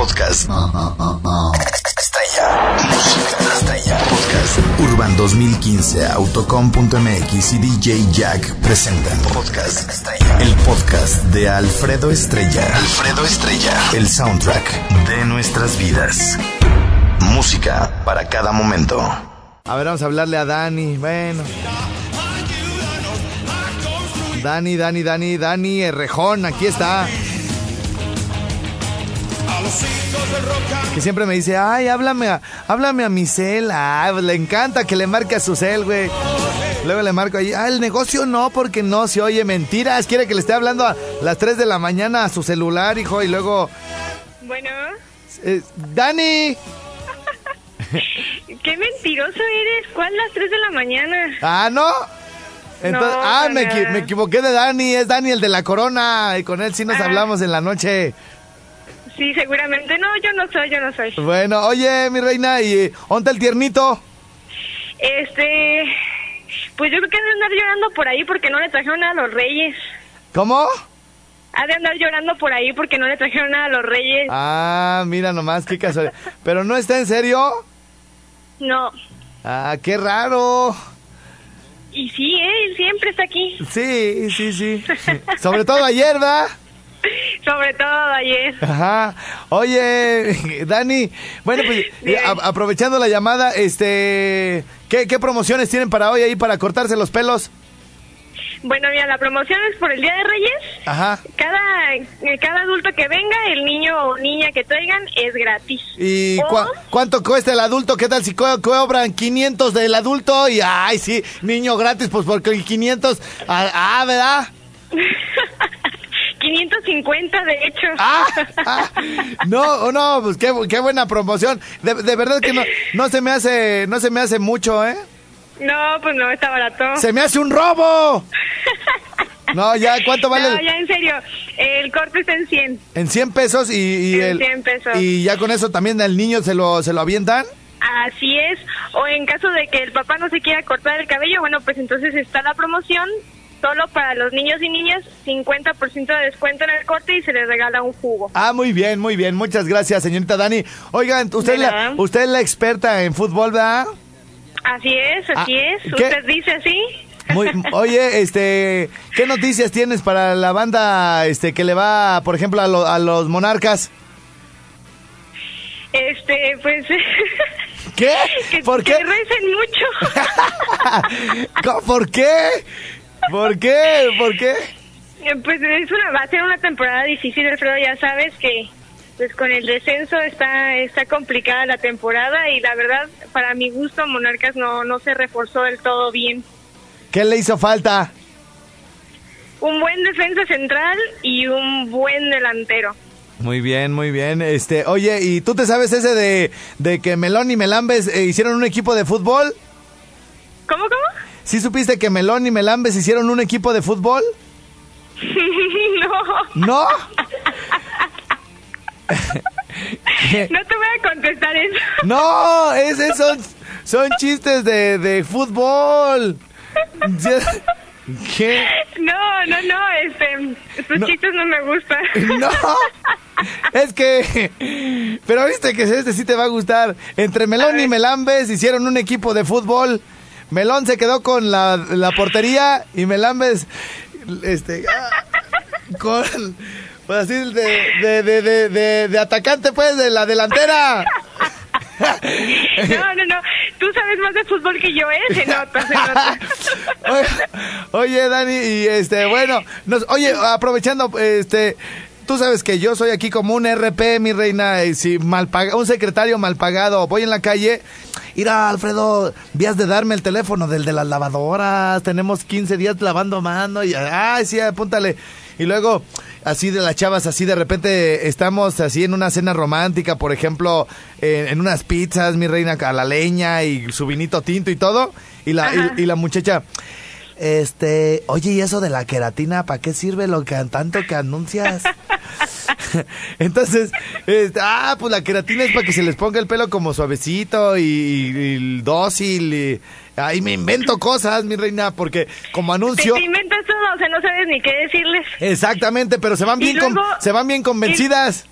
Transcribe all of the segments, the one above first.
Podcast. Estrella. Música estrella. Podcast. Urban 2015, Autocom.mx y DJ Jack presentan. Podcast Estrella. El podcast de Alfredo Estrella. Alfredo Estrella. El soundtrack de nuestras vidas. Música para cada momento. A ver, vamos a hablarle a Dani. Bueno. Dani, Dani, Dani, Dani Errejón, aquí está. Que siempre me dice, ay, háblame a, háblame a mi cel. Ah, le encanta que le marque a su cel, güey. Luego le marco ahí, ah, el negocio no, porque no se oye mentiras. Quiere que le esté hablando a las 3 de la mañana a su celular, hijo, y luego... Bueno, eh, Dani. qué mentiroso eres. ¿Cuál las 3 de la mañana? Ah, ¿no? Entonces, No, ah, me, me equivoqué de Dani, es Dani el de la corona, y con él sí nos Ah. hablamos en la noche. Sí, seguramente. No, yo no soy, yo no soy. Bueno, oye, mi reina, ¿y dónde el tiernito? Este, pues yo creo que ha de andar llorando por ahí porque no le trajeron nada a los reyes. ¿Cómo? Ha de andar llorando por ahí porque no le trajeron nada a los reyes. Ah, mira nomás, qué casualidad. ¿Pero no está en serio? No. Ah, qué raro. Y sí, él siempre está aquí. Sí, sí, sí. Sobre todo ayer, ¿verdad? Sobre todo ayer. Ajá. Oye, Dani, bueno, pues a- aprovechando la llamada, este, ¿qué, ¿qué promociones tienen para hoy ahí para cortarse los pelos? Bueno, mira, la promoción es por el Día de Reyes. Ajá. Cada, eh, cada adulto que venga, el niño o niña que traigan, es gratis. ¿Y O- cuánto cuesta el adulto? ¿Qué tal si co- cobran 500 del adulto? Y, ay, sí, niño gratis, pues porque el 500, ah, ah, ¿verdad? 550, de hecho. Ah, ah, no, no, pues qué, qué buena promoción. De, de verdad que no, no se me hace, no se me hace mucho, ¿eh? No, pues no, está barato. ¡Se me hace un robo! No, ya, ¿cuánto vale? No, ya en serio, el corte está en 100. En 100 pesos y, y En el, 100 pesos. y ya con eso también el niño se lo, se lo avientan. Así es. O en caso de que el papá no se quiera cortar el cabello, bueno, pues entonces está la promoción. Solo para los niños y niñas, 50% de descuento en el corte y se les regala un jugo. Ah, muy bien, muy bien. Muchas gracias, señorita Dani. Oigan, usted, es la, usted es la experta en fútbol, ¿verdad? Así es, así Ah, es. ¿qué? ¿Usted dice así? Muy, oye, este, ¿qué noticias tienes para la banda este que le va, por ejemplo, a, lo- a los monarcas? Este, pues... ¿Qué? que, ¿Por que qué? recen mucho. ¿Cómo- ¿Por qué? ¿Por qué? ¿Por qué? Eh, Pues es una, va a ser una temporada difícil, Alfredo. Ya sabes que pues con el descenso está está complicada la temporada y la verdad, para mi gusto, Monarcas no, no se reforzó del todo bien. ¿Qué le hizo falta? Un buen defensa central y un buen delantero. Muy bien, muy bien. Este, oye, ¿y tú te sabes ese de, de que Melón y Melambes eh, hicieron un equipo de fútbol? ¿Sí supiste que Melón y Melambes hicieron un equipo de fútbol? no, ¿No? no te voy a contestar eso. No, ese son, son chistes de, de fútbol. ¿Qué? No, no, no, este, No. chistes no me gustan. No, es que, pero viste que este sí te va a gustar. Entre Melón y Melambes hicieron un equipo de fútbol. Melón se quedó con la, la portería y Melambes, este, ah, con, pues así de, de, de, de, de- de atacante, pues, de la delantera. No, no, no, tú sabes más de fútbol que yo, ¿eh? Se nota, se nota. Oye, oye, Dani, y este, bueno, nos, oye, aprovechando, este, tú sabes que yo soy aquí como un RP, mi reina, y si mal paga- un secretario mal pagado, voy en la calle, mira, Alfredo, vías de darme el teléfono del de las lavadoras, tenemos 15 días lavando mano, y, ay, sí, apúntale. Y luego, así de las chavas, así de repente estamos así en una cena romántica, por ejemplo, en, en unas pizzas, mi reina, a la leña y su vinito tinto y todo. Y la, y, y la muchacha, este, oye, ¿y eso de la queratina, para qué sirve lo que tanto que anuncias? Entonces, este, ah, pues la queratina es para que se les ponga el pelo como suavecito y, y- y dócil. Y, ahí me invento cosas, mi reina, porque como anuncio... te inventas todo, o sea, no sabes ni qué decirles. Exactamente, pero se van bien, con- se van bien convencidas.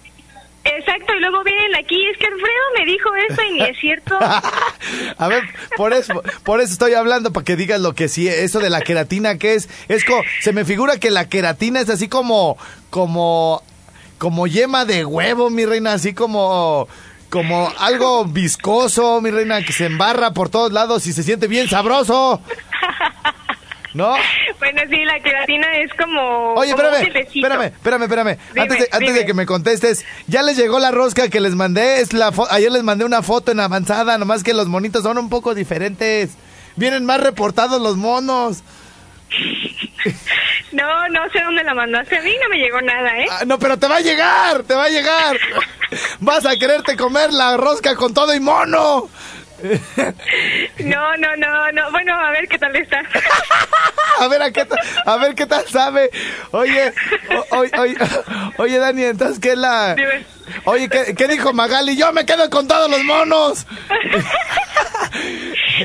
Exacto, y luego vienen aquí, es que Alfredo me dijo esto y ni es cierto. A ver, por eso, por eso estoy hablando, para que digas lo que sí, eso de la queratina, ¿qué es? Es como, se me figura que la queratina es así como, como, como yema de huevo, mi reina, así como, como algo viscoso, mi reina, que se embarra por todos lados y se siente bien sabroso. ¿No? Bueno, sí, la queratina es como. Oye, como un espérame, gelecito. espérame, espérame, espérame. Dime, antes de, antes de que me contestes, ya les llegó la rosca que les mandé. Es la ayer les mandé una foto en avanzada, nomás que los monitos son un poco diferentes. Vienen más reportados los monos. No, no sé dónde la mandaste. A mí no me llegó nada, ¿eh? Ah, no, pero te va a llegar, te va a llegar. Vas a quererte comer la rosca con todo y mono. No, no, no, no. Bueno, a ver qué tal está. A ver, a, qué a ver qué tal sabe. Oye, o- oye, oye, oye, Dani, entonces, ¿qué es la...? Dime. Oye, ¿qué, qué dijo Magali? Yo me quedo con todos los monos.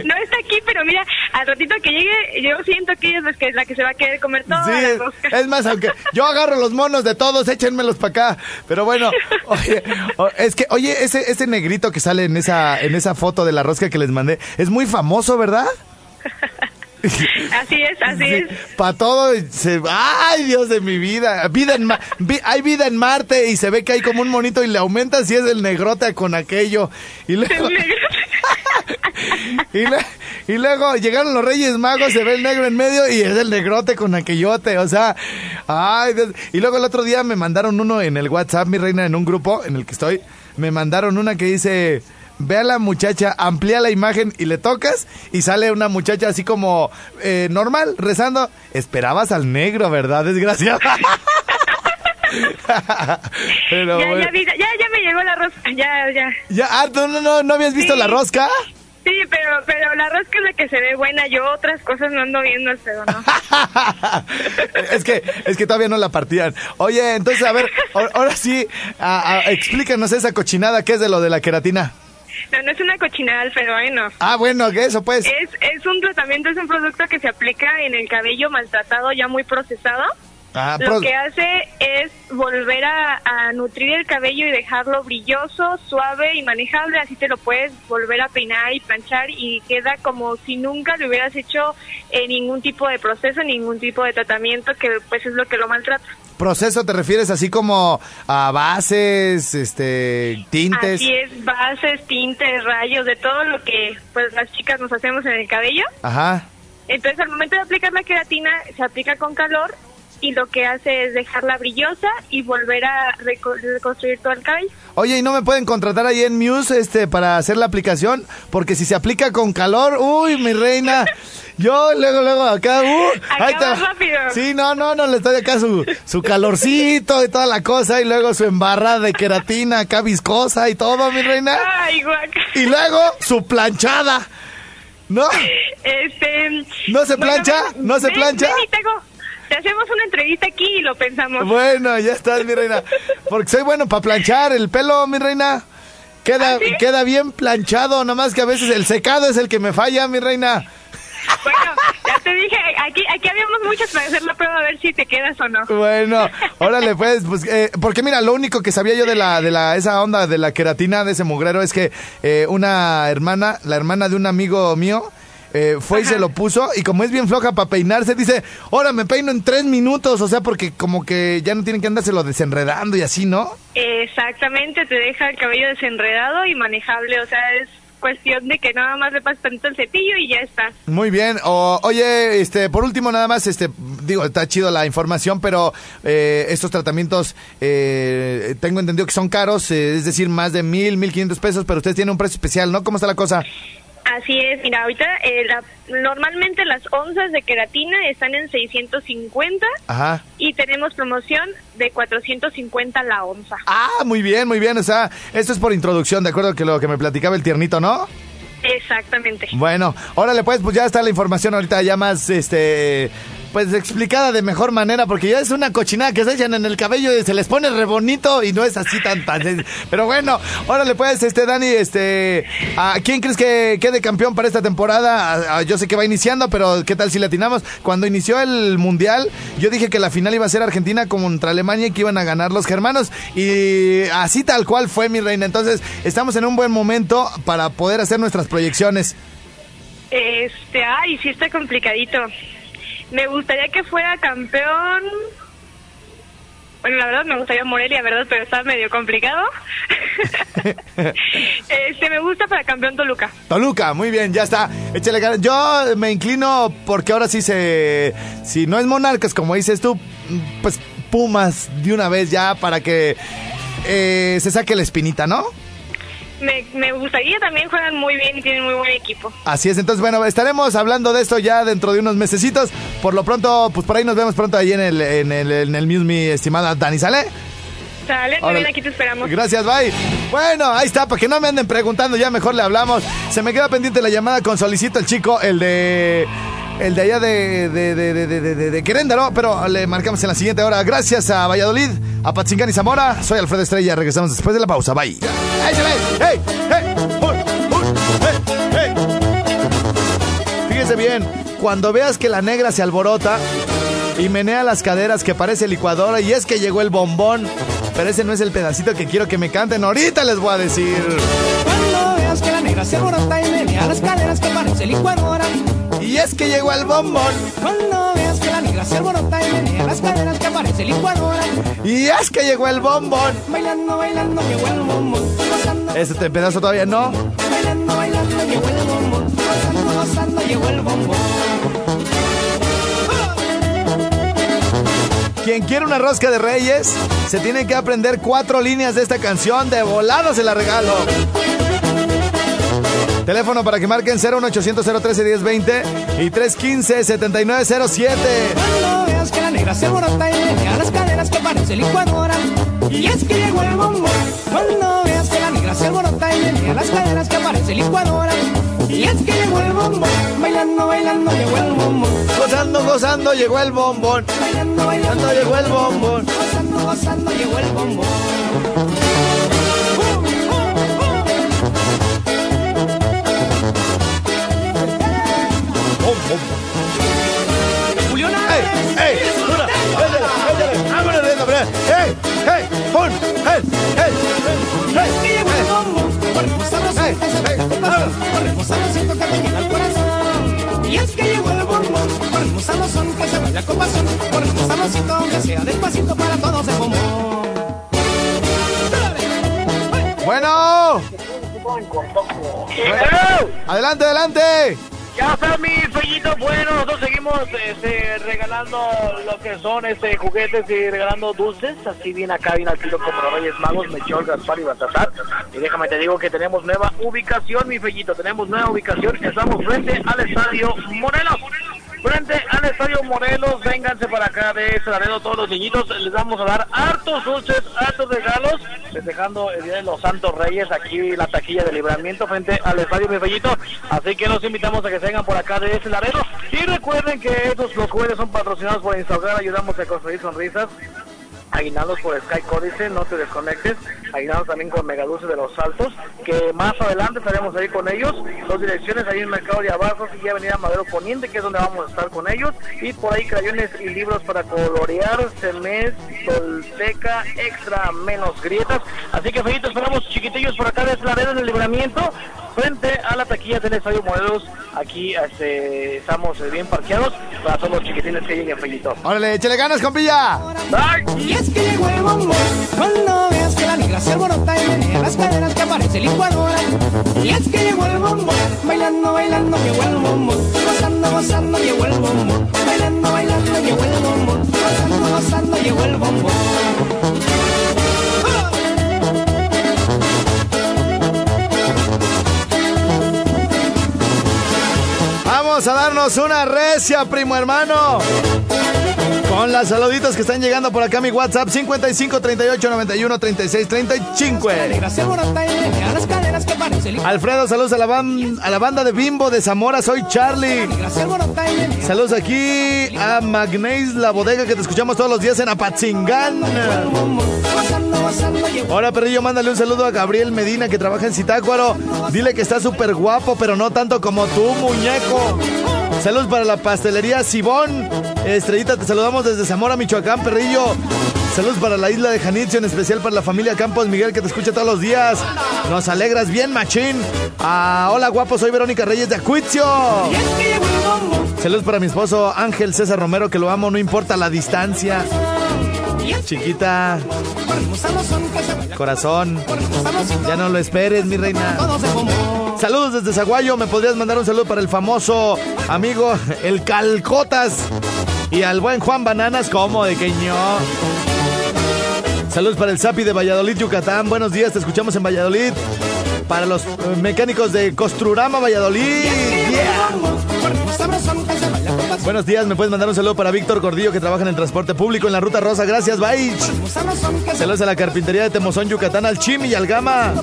No está aquí, pero mira, al ratito que llegue, yo siento que ella es la que, se va a querer comer Sí, rosca. es más, aunque yo agarro los monos de todos, échenmelos para acá. Pero bueno, oye, es que, oye, ese, ese negrito que sale en esa, en esa foto de la rosca que les mandé, es muy famoso, ¿verdad? Así es, así es. Para todo, se, ay Dios de mi vida, vida en vi- hay vida en Marte y se ve que hay como un monito y le aumenta si es el negrote con aquello. Y luego, El negro. y, luego llegaron los Reyes Magos, se ve el negro en medio y es el negrote con aquellote, o sea, ay Dios. Y luego el otro día me mandaron uno en el WhatsApp, mi reina, en un grupo en el que estoy, me mandaron una que dice, ve a la muchacha, amplía la imagen y le tocas y sale una muchacha así como eh, normal, rezando. Esperabas al negro, ¿verdad, desgraciada? Pero ya, bueno. ya, vi- ya, ya me llegó la rosca, ya, ya. Ya, ah, no, no, no, ¿no habías visto Sí. la rosca? Sí, pero, pero la rosca es la que se ve buena. Yo otras cosas no ando viendo, pero no. es que es que todavía no la partían. Oye, entonces a ver, ahora- sí, a- a- explícanos esa cochinada que es de lo de la queratina. No, no es una cochinada, pero bueno. Ah, bueno, que eso pues. Es, es un tratamiento, es un producto que se aplica en el cabello maltratado, ya muy procesado. Ah, Lo que hace es volver a, a nutrir el cabello y dejarlo brilloso, suave y manejable. Así te lo puedes volver a peinar y planchar y queda como si nunca le hubieras hecho eh, ningún tipo de proceso, ningún tipo de tratamiento, que pues es lo que lo maltrata. proceso te refieres así como a bases, este, tintes. Así es, bases, tintes, rayos, de todo lo que pues las chicas nos hacemos en el cabello. Ajá. Entonces, al momento de aplicar la queratina, se aplica con calor y lo que hace es dejarla brillosa y volver a reco- reconstruir todo el cabello. Oye, ¿y no me pueden contratar ahí en Muse este para hacer la aplicación? Porque si se aplica con calor, uy, mi reina. Yo luego, luego acá, uh, ahí Acabas rápido. Sí, no, no, no, le estoy acá su, su calorcito y toda la cosa, y luego su embarrada de queratina acá viscosa y todo, mi reina. Ay, guaca. Y luego su planchada. ¿No? Este. ¿No se plancha? ¿No se ven, plancha? ven y te hago- te hacemos una entrevista aquí y lo pensamos. Bueno, ya estás, mi reina. Porque soy bueno para planchar el pelo, mi reina. Queda, ¿Ah, sí? queda bien planchado, nomás que a veces el secado es el que me falla, mi reina. Bueno, ya te dije, aquí, aquí habíamos muchos para hacer la prueba a ver si te quedas o no. Bueno, órale pues, pues eh, porque mira, lo único que sabía yo de la, de la, esa onda de la queratina de ese mugrero es que eh, una hermana, la hermana de un amigo mío, eh, fue y se lo puso y como es bien floja para peinarse, dice, ahora me peino en tres minutos, o sea, porque como que ya no tienen que andárselo desenredando y así, ¿no? Exactamente, te deja el cabello desenredado y manejable, o sea, es cuestión de que nada más le pases tantito el cepillo y ya está. Muy bien. O, oye, este, por último nada más, este, digo, está chido la información, pero eh, estos tratamientos eh, tengo entendido que son caros, eh, es decir, más de mil, mil quinientos pesos, pero ustedes tienen un precio especial, ¿no? ¿Cómo está la cosa? Así es, mira, ahorita eh, la- normalmente las onzas de queratina están en 650 Ajá. y tenemos promoción de 450 la onza. Ah, muy bien, muy bien. O sea, esto es por introducción, de acuerdo que lo que me platicaba el tiernito, ¿no? Exactamente. Bueno, órale, pues, pues ya está la información ahorita ya más, este, pues explicada de mejor manera, porque ya es una cochinada que se echan en el cabello y se les pone re bonito y no es así tan, tan. Pero bueno, órale, pues, este, Dani, este, ¿a quién crees que quede campeón para esta temporada? A- yo sé que va iniciando, pero ¿qué tal si latinamos? Cuando inició el Mundial, yo dije que la final iba a ser Argentina contra Alemania y que iban a ganar los germanos. Y así tal cual fue, mi reina. Entonces, estamos en un buen momento para poder hacer nuestras proyecciones. Este, ay, sí está complicadito. Me gustaría que fuera campeón. Bueno, la verdad me gustaría Morelia, ¿verdad? Pero está medio complicado. este, me gusta para campeón Toluca. Toluca, muy bien, ya está. Échale ganas. Yo me inclino porque ahora sí se. Si no es Monarcas, como dices tú, pues Pumas de una vez ya para que eh, se saque la espinita, ¿no? Me, me gustaría también juegan muy bien y tienen muy buen equipo. Así es, entonces bueno, estaremos hablando de esto ya dentro de unos mesecitos. Por lo pronto, pues por ahí nos vemos pronto ahí en el, en el, en el Muse, mi estimada Dani, ¿sale? Sale, bien, aquí te esperamos. Gracias, bye. Bueno, ahí está, para que no me anden preguntando, ya mejor le hablamos. Se me queda pendiente la llamada con Solicito el chico, el de. El de allá de, de, de, de, Queréndaro, pero le marcamos en la siguiente hora. Gracias a Valladolid, a Patzingán y Zamora. Soy Alfredo Estrella, regresamos después de la pausa. Bye. ¡Ahí se ve! ¡Hey! ¡Hey! ¡Hey! Fíjese bien, cuando veas que la negra se alborota y menea las caderas que parece licuadora y es que llegó el bombón, pero ese no es el pedacito que quiero que me canten, ahorita les voy a decir. Cuando veas que la negra se alborota y menea las caderas que parece licuadora. Y es que llegó el bombón, Cuando veas que la negra se alborota y menea las caderas que parece licuadora. y es que llegó el bombón. Bailando, bailando, llegó el bombón. Gozando, Este te- pedazo todavía no. bailando, bailando, llegó el bombón. Gozando, gozando, llegó el bombón. Quien quiere una rosca de reyes, se tiene que aprender cuatro líneas de esta canción, de volado se la regalo. Teléfono para que marquen 01800 013 1020 y 315 7907. Cuando veas que la negra se alborota y menea las caderas que parece licuadora. Y es que llegó el bombón. Cuando veas que la negra se alborota y menea las caderas que parece licuadora. Y es que llegó el bombón. Bailando, bailando, llegó el bombón. Gozando, gozando, llegó el bombón. Bailando, bailando, llegó el bombón. Gozando, gozando, llegó el bombón. Juliana. ¡Ey! ¡Ey! ¡Una! ¡Échale! ¡Échale! ¡Vámonos, Reto, bre! ¡Ey! ¡Ey! ¡Un! ¡Ey! ¡Ey! Que ¡Ey! llegó el bombón. Con ritmo sabrosón Ey, que se ey, toca el corazón. Con ritmo sabrosito que te llega al corazón. Y es que llegó el bombón. Con ritmo sabrosón que se baila con pasión. Con ritmo sabrosito aunque sea despacito para todos el bombón. Bueno. Adelante, adelante. Ya está mi fellito, bueno, nosotros seguimos este, regalando lo que son este juguetes y regalando dulces, así bien acá, bien al tiro como los Reyes Magos, Melchor, Gaspar y Baltasar. Y déjame te digo que tenemos nueva ubicación, mi fellito, tenemos nueva ubicación, estamos frente al Estadio Morelos. Frente al Estadio Morelos, vénganse para acá de este Laredo, todos los niñitos, les vamos a dar hartos dulces, hartos regalos, festejando el Día de los Santos Reyes, aquí la taquilla de libramiento frente al Estadio Mi Fellito, así que los invitamos a que se vengan por acá de este Laredo, y recuerden que estos los jueves son patrocinados por Instagram, ayudamos a construir sonrisas, aguinaldos por Sky Códice, no te desconectes, aguinaldos también con Megadulce de los Altos, que más adelante estaremos ahí con ellos, dos direcciones ahí en Mercado de Abastos y Avenida Madero Poniente, que es donde vamos a estar con ellos, y por ahí crayones y libros para colorear, semés, solteca, extra, menos grietas, así que Fellito, esperamos chiquitillos por acá de Laredo en el libramiento, frente a la taquilla del Estadio Morelos, aquí este, estamos eh, bien parqueados, para todos los chiquitines que lleguen, Fellito. Órale, échale ganas, compilla. Bye. Y es que parece licuadora. Y es que llegó el bombón. Bailando, bailando, llegó el bombón. Gozando, gozando, llegó el bombón. Bailando, bailando, llegó el bombón. Gozando, gozando, llegó el bombón. Vamos a darnos una recia, primo hermano. Con las saluditos que están llegando por acá mi WhatsApp 55 38 91 36 35. Alfredo, saludos a la, a la banda de Bimbo de Zamora, soy Charlie. Saludos aquí a Magnéis La Bodega que te escuchamos todos los días en Apatzingán. Ahora, perrillo, mándale un saludo a Gabriel Medina que trabaja en Zitácuaro. Dile que está súper guapo, pero no tanto como tú, muñeco. Saludos para la pastelería Sibón. Estrellita, te saludamos desde Zamora, Michoacán, perrillo. Saludos para la isla de Janitzio, en especial para la familia Campos Miguel que te escucha todos los días. Nos alegras bien, machín. Ah, hola, guapo, soy Verónica Reyes de Acuitzio. Saludos para mi esposo Ángel César Romero, que lo amo, no importa la distancia. Chiquita. Corazón. Ya no lo esperes, mi reina. Saludos desde Zaguayo. ¿Me podrías mandar un saludo para el famoso amigo, el Calcotas? Y al buen Juan Bananas, como de queño. Saludos para el Zapi de Valladolid, Yucatán. Buenos días, te escuchamos en Valladolid. Para los eh, mecánicos de Costrurama, Valladolid. Buenos días, me puedes mandar un saludo para Víctor Gordillo que trabaja en el transporte público en la Ruta Rosa. Gracias, bye. Saludos a la carpintería de Temozón, Yucatán, al Chimi y al Gama.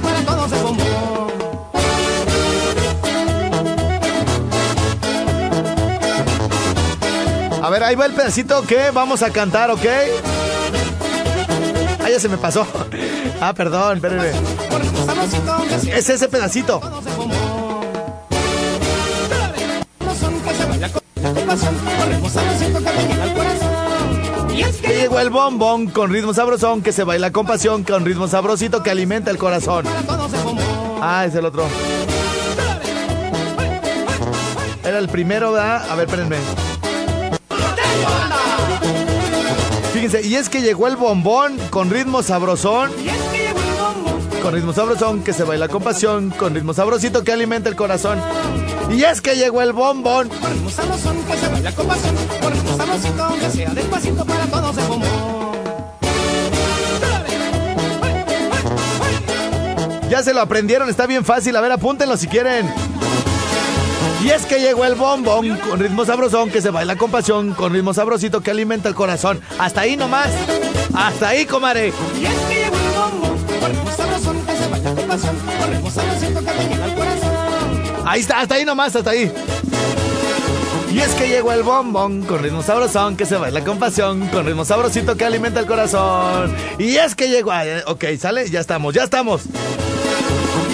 A ver, ahí va el pedacito que vamos a cantar, ¿ok? Ah, ya se me pasó. Ah, perdón, espérenme. Es ese pedacito. Que llegó el bombón con ritmo sabrosón que se baila con pasión, con ritmo sabrosito que alimenta el corazón. Ah, es el otro. Era el primero, ¿verdad? A ver, espérenme. Fíjense, y es que llegó el bombón con ritmo sabrosón. Con ritmo sabrosón que se baila con pasión, con ritmo sabrosito que alimenta el corazón. Y es que llegó el bombón. Con ritmo sabrosón que se baila con pasión, con ritmo sabrosito que sea despacito para todos el bombón. Ya se lo aprendieron, está bien fácil. A ver, apúntenlo si quieren. Y es que llegó el bombón con ritmo sabrosón que se baila con pasión, con ritmo sabrosito que alimenta el corazón. Hasta ahí nomás. Hasta ahí, comare. Y es que llegó el bombón con ritmo sabrosón que se baila con pasión, con ritmo sabrosito que alimenta el corazón. Ahí está, hasta ahí nomás, hasta ahí. Y es que llegó el bombón con ritmo sabrosón que se baila con pasión, con ritmo sabrosito que alimenta el corazón. Y es que llegó. Ok, sale, ya estamos, ya estamos.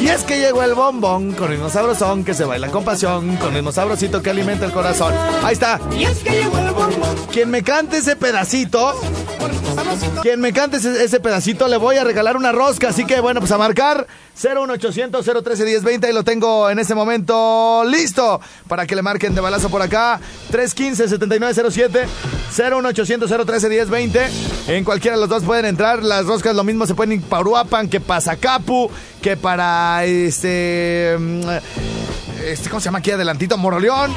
Y es que llegó el bombón con ritmo sabrosón que se baila con pasión, con ritmo sabrosito que alimenta el corazón. Ahí está. Y es que llegó el bombón. Quien me cante ese pedacito, quien me cante ese, pedacito, le voy a regalar una rosca. Así que bueno, pues a marcar 01800 013 1020 y lo tengo en ese momento listo para que le marquen de balazo por acá. 315 7907 01800 013 1020. En cualquiera de los dos pueden entrar. Las roscas lo mismo se pueden ir para Uruapan que para Zacapu, que para este. Mm, este, ¿Cómo se llama aquí adelantito? Moroleón,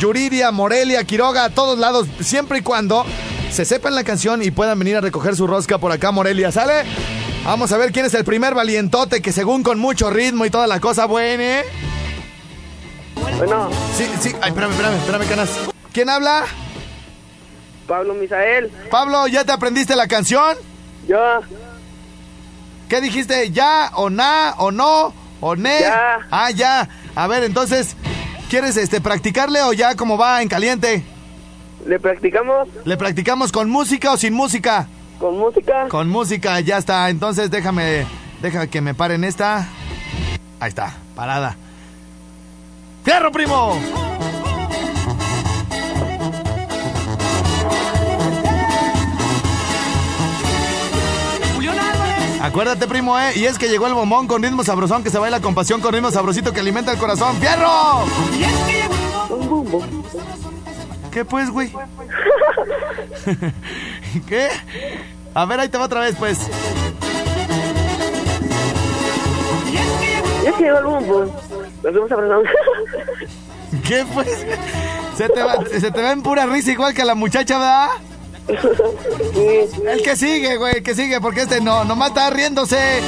Yuridia, Morelia, Quiroga, a todos lados, siempre y cuando se sepan la canción y puedan venir a recoger su rosca por acá, Morelia, ¿sale? Vamos a ver quién es el primer valientote que según con mucho ritmo y toda la cosa buena. Bueno. Sí, sí. Ay, espérame, espérame, espérame, canas. ¿Quién habla? Pablo Misael. Pablo, ¿ya te aprendiste la canción? Ya. ¿Qué dijiste? ¿Ya o na o no o ne? Ya. Ah, ya. A ver, entonces, ¿quieres este practicarle o ya como va en caliente? ¿Le practicamos? ¿Le practicamos con música o sin música? ¿Con música? Con música, ya está. Entonces déjame, déjame que me paren esta. Ahí está, parada. ¡Fierro, primo! Acuérdate, primo, ¿eh? Y es que llegó el bombón con ritmo sabrosón que se baila con pasión, con ritmo sabrosito que alimenta el corazón. ¡Fierro! Y es que llegó un bombo. ¿Qué pues, güey? ¿Qué? A ver, ahí te va otra vez, pues. Y es que llegó el bombo. Nos vemos abrazando. ¿Qué pues? Se te, va, se te va en pura risa igual que a la muchacha, ¿verdad? El que sigue, güey, el que sigue, porque este no, nomás está riéndose.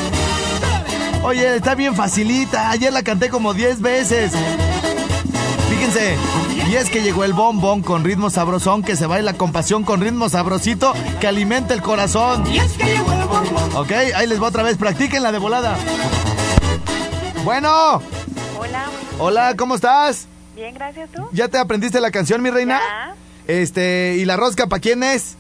Oye, está bien facilita. Ayer la canté como 10 veces. Fíjense. Y es que llegó el bombón con ritmo sabrosón que se baila con pasión, con ritmo sabrosito que alimenta el corazón. Y es que llegó el bombón. Ok, ahí les va otra vez, practiquen la de volada. Bueno, Hola, hola, ¿cómo estás? bien, gracias tú. ¿Ya te aprendiste la canción, mi reina? Ya. Este, ¿y la rosca para quién es?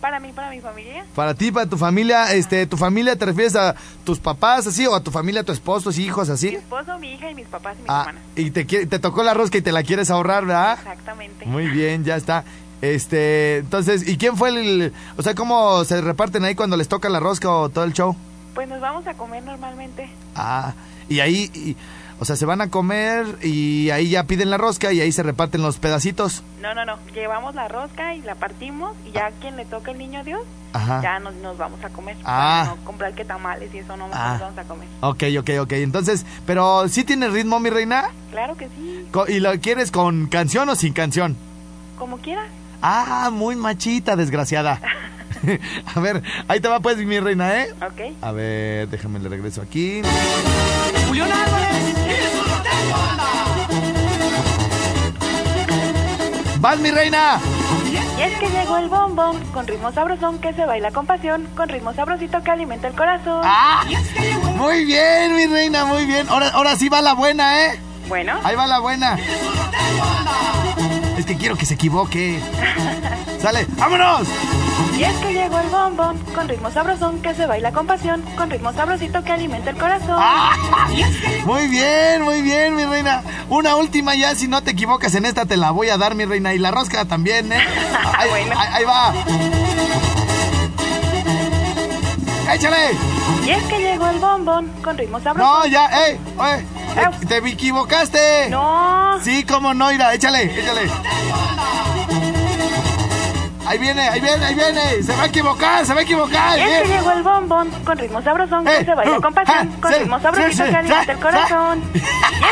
Para mí, para mi familia. Para ti, para tu familia, este, ¿tu familia te refieres a tus papás así o a tu familia, tu esposo, hijos Mi así? esposo, mi hija y mis papás y mis Ah, hermanas. y te, te tocó la rosca y te la quieres ahorrar, ¿verdad? Exactamente. Muy bien, ya está. Este, entonces, ¿y quién fue el, o sea, cómo se reparten ahí cuando les toca la rosca o todo el show? Pues nos vamos a comer normalmente. Ah, y ahí, y- o sea, se van a comer y ahí ya piden la rosca y ahí se reparten los pedacitos. No, no, no. Llevamos la rosca y la partimos y ya quien le toca el niño Dios, Ajá. ya nos, nos vamos a comer. Ah. No comprar que tamales y eso no Ah. nos vamos a comer. Ok, ok, ok. Entonces, pero ¿sí tiene ritmo, mi reina? Claro que sí. ¿Y lo quieres con canción o sin canción? Como quieras. Ah, muy machita, desgraciada. a ver, ahí te va pues mi reina, ¿eh? Ok. A ver, déjame le regreso aquí. Julián Álvarez. ¡Vas, mi reina! Y es que llegó el bombón con ritmo sabrosón que se baila con pasión, con ritmo sabrosito que alimenta el corazón. ¡Ah! Muy bien, mi reina, muy bien. Ahora, ahora sí va la buena, ¿eh? Bueno, Ahí va la buena. Es que quiero que se equivoque. Sale, ¡vámonos! Y es que llegó el bombón con ritmo sabrosón que se baila con pasión, con ritmo sabrosito que alimenta el corazón. ¡Ah! Muy bien, muy bien, mi reina. Una última ya, si no te equivocas en esta te la voy a dar, mi reina. Y la rosca también, ¿eh? Ahí, Bueno. ahí- ahí va. ¡Échale! Y es que llegó el bombón con ritmo No, sabrosón. ya, ¡ey! oye, te, te equivocaste. No. Sí, cómo no, Ira, échale, échale. Ahí viene, ahí viene, ahí viene. Se va a equivocar, se va a equivocar. Y es que bien. llegó el bombón con ritmo sabrosón Eh, que se baila uh, con pasión, ah, con sí, ritmo sabrosito sí, que alimenta el corazón. Y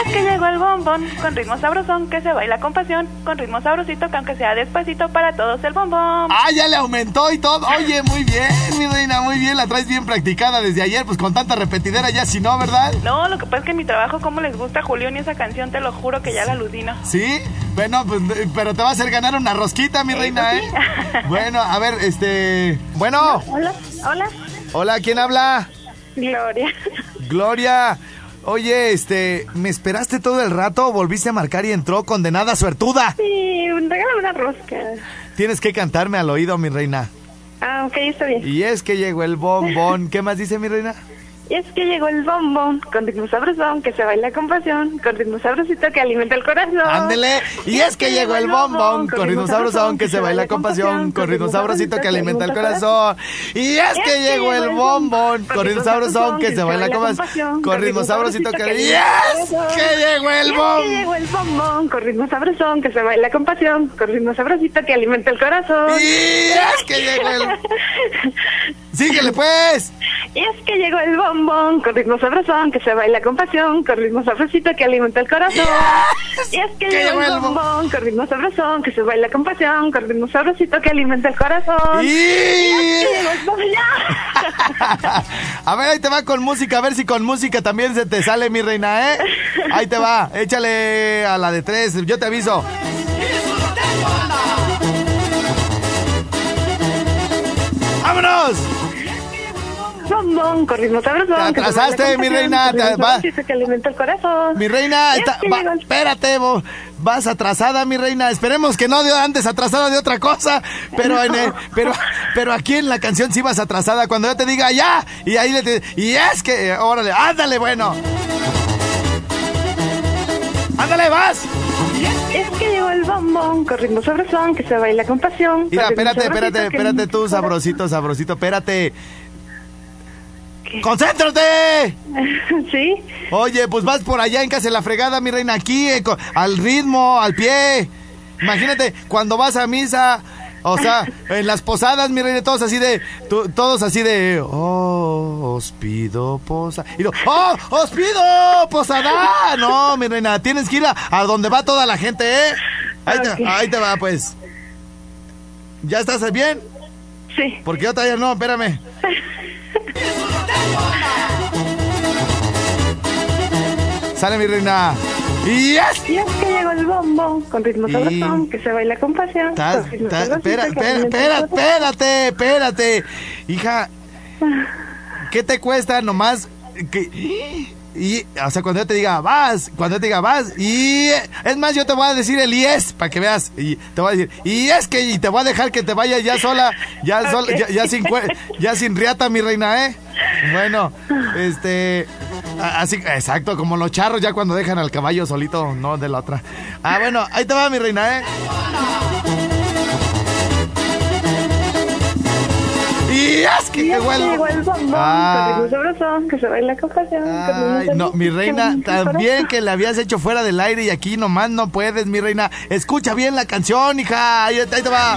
es que llegó el bombón con ritmo sabrosón que se baila con pasión, con ritmo sabrosito que aunque sea despacito para todos el bombón. Ah, ya le aumentó y todo. Oye, muy bien, mi reina, muy bien. La traes bien practicada desde ayer, pues con tanta repetidera ya, si no, ¿verdad? No, lo que pasa es que en mi trabajo, como les gusta a Julián y esa canción, te lo juro que ya la alucino. ¿Sí? Bueno, pues, eh, pero te va a hacer ganar una rosquita, mi Eso reina. ¿eh? Bueno, a ver, este... Bueno, Hola, hola. hola, ¿quién habla? Gloria. Gloria. Oye, este, ¿me esperaste todo el rato? ¿Volviste a marcar y entró condenada suertuda? Sí, regálame una rosca. Tienes que cantarme al oído, mi reina. Ah, ok, está bien. Y es que llegó el bombón. ¿Qué más dice mi reina? Y es que llegó el bombón con ritmo sabrosón que se baila con pasión, con ritmo sabrosito que alimenta el corazón. Ándele. Y es que llegó el bombón con ritmo sabrosón que se baila con pasión, con ritmo sabrosito que alimenta el corazón. Y es que llegó el bombón con ritmo sabrosón que se baila con pasión, con ritmo sabrosito que Y es que llegó el Y es que bombón. llegó el bombón con ritmo sabrosón que se baila con pasión, con ritmo sabrosito que alimenta el corazón. Y es que llegó el... Síguele pues. Y es que llegó el bombón con ritmo sabrosón que se baila con pasión, con ritmo sabrosito que alimenta el corazón. Yes. Y es que, Que llegó el el bom- bombón con ritmo sabrosón que se baila con pasión, con ritmo sabrosito que alimenta el corazón. Y... que llegó el bombón ya. A ver, ahí te va con música, a ver si con música también se te sale mi reina, ¿eh? Ahí te va, échale a la de tres, yo te aviso. ¡Vámonos! Bombón con ritmo sabrosón. Te atrasaste, mi reina, te- va. que alimenta el corazón. Mi reina, está- va- espérate, bo- vas atrasada, mi reina. Esperemos que no de antes atrasada de otra cosa, pero en el- pero pero aquí en la canción sí vas atrasada cuando yo te diga ya y ahí le te- y es que eh, órale, ándale, bueno. Ándale, vas. Es que llegó el bombón con ritmo sabrosón que se baila con pasión. Mira, espérate, espérate, espérate tú, sabrosito, sabrosito, espérate. ¿Qué? ¡Concéntrate! sí. Oye, pues vas por allá en casa de la fregada, mi reina, aquí, eh, al ritmo, al pie. Imagínate, cuando vas a misa, o sea, en las posadas, mi reina, todos así de, todos así de, oh, os pido posada. Y lo, oh, os pido posada. No, mi reina, tienes que ir a, a donde va toda la gente, ¿eh? Ahí te, Ok. ahí te va, pues. ¿Ya estás bien? Sí. Porque yo todavía no, espérame. Sale mi reina. Y es. Y es que llegó el bombo con ritmo Y- sabrosón que se baila con pasión. Tas- con ta- espera, espera, espera, espérate, espérate. Hija, ¿qué te cuesta nomás que... Y, o sea, cuando yo te diga vas, cuando yo te diga vas, y es más, yo te voy a decir el yes para que veas, y te voy a decir, y es que, y te voy a dejar que te vayas ya sola, ya, sola, ya, ya sin, ya sin riata, mi reina, ¿eh? Bueno, este, así, exacto, como los charros ya cuando dejan al caballo solito, no de la otra. Ah, bueno, ahí te va, mi reina, ¿eh? Y es que Y es llegó que el... Ah. con que se baila con pasión. con Ay, no, mi reina, también que le habías hecho fuera del aire y aquí nomás no puedes, mi reina. Escucha bien la canción, hija. Ahí, ahí te va.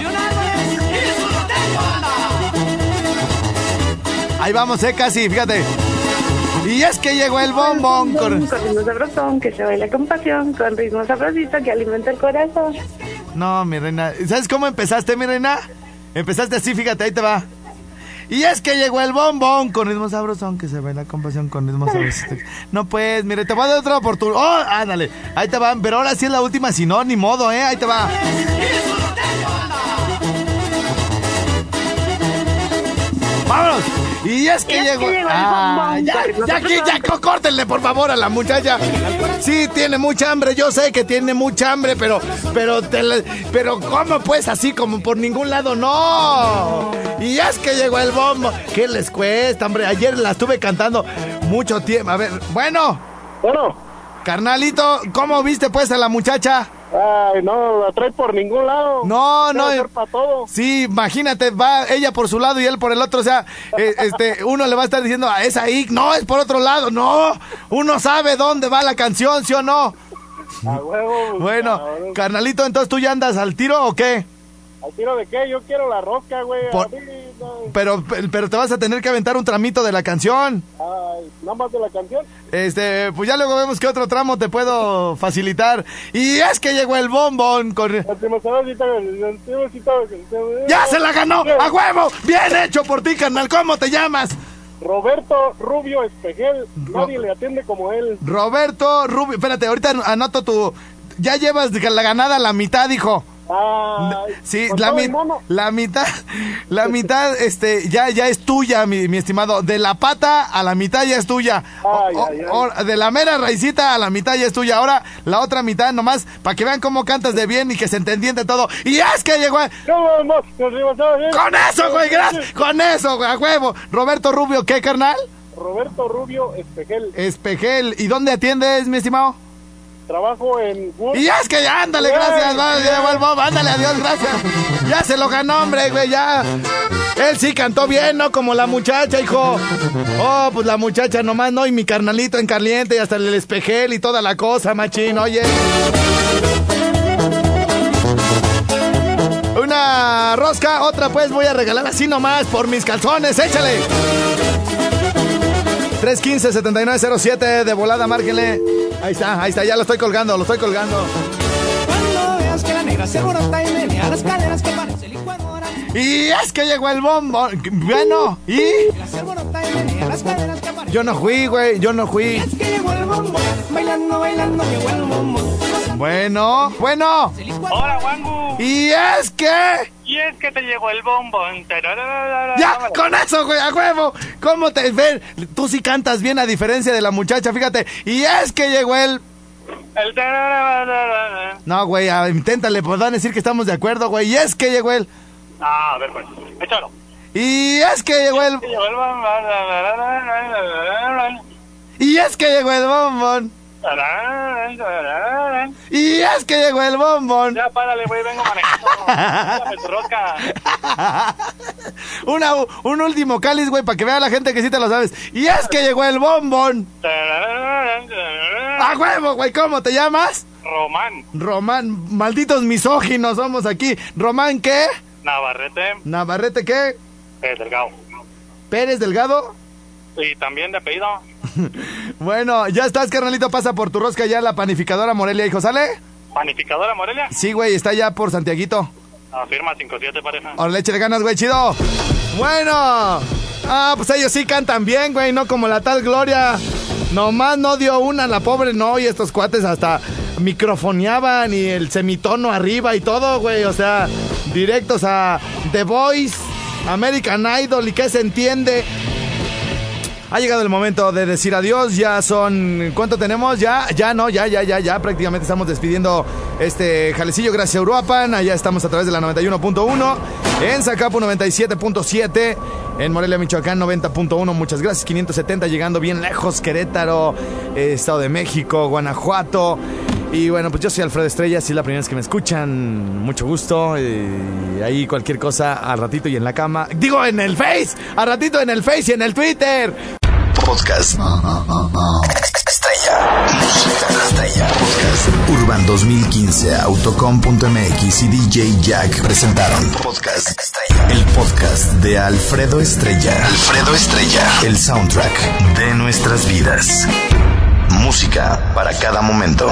Ahí vamos, eh, casi, fíjate. Y es que llegó el bombón. Con con- ritmo sabrosón que se baila con pasión. Con ritmo sabrosito que alimenta el corazón. No, mi reina. ¿Sabes cómo empezaste, mi reina? Empezaste así, fíjate, ahí te va. Y es que llegó el bombón con ritmo sabrosón que se baila con pasión con ritmo sabrosón. No pues, mire, te voy a dar otra oportunidad. Oh, ándale. Ahí te va. Pero ahora sí es la última, si no, ni modo, ¿eh? Ahí te va. Y es que Y es llegó. que llegó el Ah, bombón ya, ya aquí, ya, có- córtenle, por favor, a la muchacha. Sí, tiene mucha hambre. Yo sé que tiene mucha hambre, pero, pero, te la- pero, ¿cómo pues así como por ningún lado? No. Y es que llegó el bombo. ¿Qué les cuesta, hombre? Ayer la estuve cantando mucho tiempo. A ver, bueno, Bueno, carnalito, ¿cómo viste pues a la muchacha? Ay, no la trae por ningún lado. No, no. Para todo. Sí, imagínate, va ella por su lado y él por el otro. O sea, eh, este, uno le va a estar diciendo, "Ah, es ahí, no, es por otro lado. No, uno sabe dónde va la canción, ¿sí o no? A huevo. Bueno, carnalito, entonces tú ya andas al tiro o qué? ¿Al tiro de qué? Yo quiero la rosca, güey. Por- no. Pero, pero te vas a tener que aventar un tramito de la canción. Ay, nada más de la canción. Este, pues ya luego vemos qué otro tramo te puedo facilitar. Y es que llegó el bombón con... ¡Ya se la ganó! ¡A huevo! ¡Bien hecho por ti, carnal! ¿Cómo te llamas? Roberto Rubio Espejel. Ro- Nadie le atiende como él. Roberto Rubio. Espérate, ahorita anoto tu... Ya llevas la ganada a la mitad, hijo. Ay, Sí, la, mi- la mitad, la mitad, este, ya, ya es tuya, mi, mi estimado. De la pata a la mitad ya es tuya. Ay, o- ay, ay. o- de la mera raicita a la mitad ya es tuya. Ahora, la otra mitad nomás, para que vean cómo cantas de bien y que se entiende todo. Y es que llegó, con eso, güey, gracias, con eso, güey, a huevo. Roberto Rubio, ¿qué, carnal? Roberto Rubio Espejel. Espejel. ¿Y dónde atiendes, mi estimado? Trabajo en Wood. Y es que ya, ándale, gracias, va, ya Bob, ándale, adiós, gracias. Ya se lo ganó, hombre, güey, ya. Él sí cantó bien, ¿no? Como la muchacha, hijo. Oh, pues la muchacha nomás, ¿no? Y mi carnalito en caliente y hasta el espejel y toda la cosa, machín, oye. Una rosca, otra pues voy a regalar así nomás por mis calzones, échale. 315-7907 de volada, márquenle. Ahí está, ahí está, ya lo estoy colgando, lo estoy colgando. Cuando veas que la negra se alborota y menea las caderas que parece licuadora. Y es que llegó el bombo. Bueno, y yo no fui, güey, yo no fui. Es que llegó el bombo, bailando, bailando, llegó el bombo. Bueno, bueno. Hola, Wangu. Y es que... Y es que te llegó el bombón. Ya, con eso, güey, a huevo. ¿Cómo te ven? Tú sí cantas bien a diferencia de la muchacha, fíjate. Y es que llegó el... El... No, güey, inténtale, pues van a decir que estamos de acuerdo, güey. Y es que llegó el... Ah, a ver, pues. Échalo. Y es que llegó el... Y es que llegó el bombón. Y es que llegó el bombón. Ya, párale, güey, vengo manejando. Rosca. Una, un último cáliz, güey, para que vea la gente que sí te lo sabes. Y es que llegó el bombón. ¡A huevo, güey! ¿Cómo te llamas? Román Román, malditos misóginos somos aquí. ¿Román qué? Navarrete ¿Navarrete qué? eh, Delgado. ¿Pérez Delgado? Y también de apellido. Bueno, ya estás, carnalito. Pasa por tu rosca ya la panificadora Morelia, hijo. ¿Sale? Panificadora Morelia. Sí, güey, está ya por Santiaguito. Afirma 57 pareja. Ahora leche de ganas, güey, chido. Bueno. Ah, pues ellos sí cantan bien, güey, no como la tal Gloria. Nomás no dio una, la pobre no, y estos cuates hasta, microfoneaban y el semitono arriba y todo, güey. O sea, directos a The Voice, American Idol y qué se entiende. Ha llegado el momento de decir adiós. Ya son. ¿Cuánto tenemos? Ya, ya no, ya, ya, ya, ya. Prácticamente estamos despidiendo este jalecillo. Gracias a Uruapan. Allá estamos a través de la 91.1. En Zacapu 97.7. En Morelia, Michoacán 90.1. Muchas gracias. 570 llegando bien lejos. Querétaro, eh, Estado de México, Guanajuato. Y bueno, pues yo soy Alfredo Estrella, si es la primera vez que me escuchan, mucho gusto. Y ahí cualquier cosa al ratito y en la cama. Digo, en el Face, al ratito en el Face y en el Twitter. Podcast. Estrella. Música estrella. Podcast. Urban 2015, Autocom.mx y DJ Jack presentaron Podcast Estrella. El podcast de Alfredo Estrella. Alfredo Estrella. El soundtrack de nuestras vidas. Música para cada momento.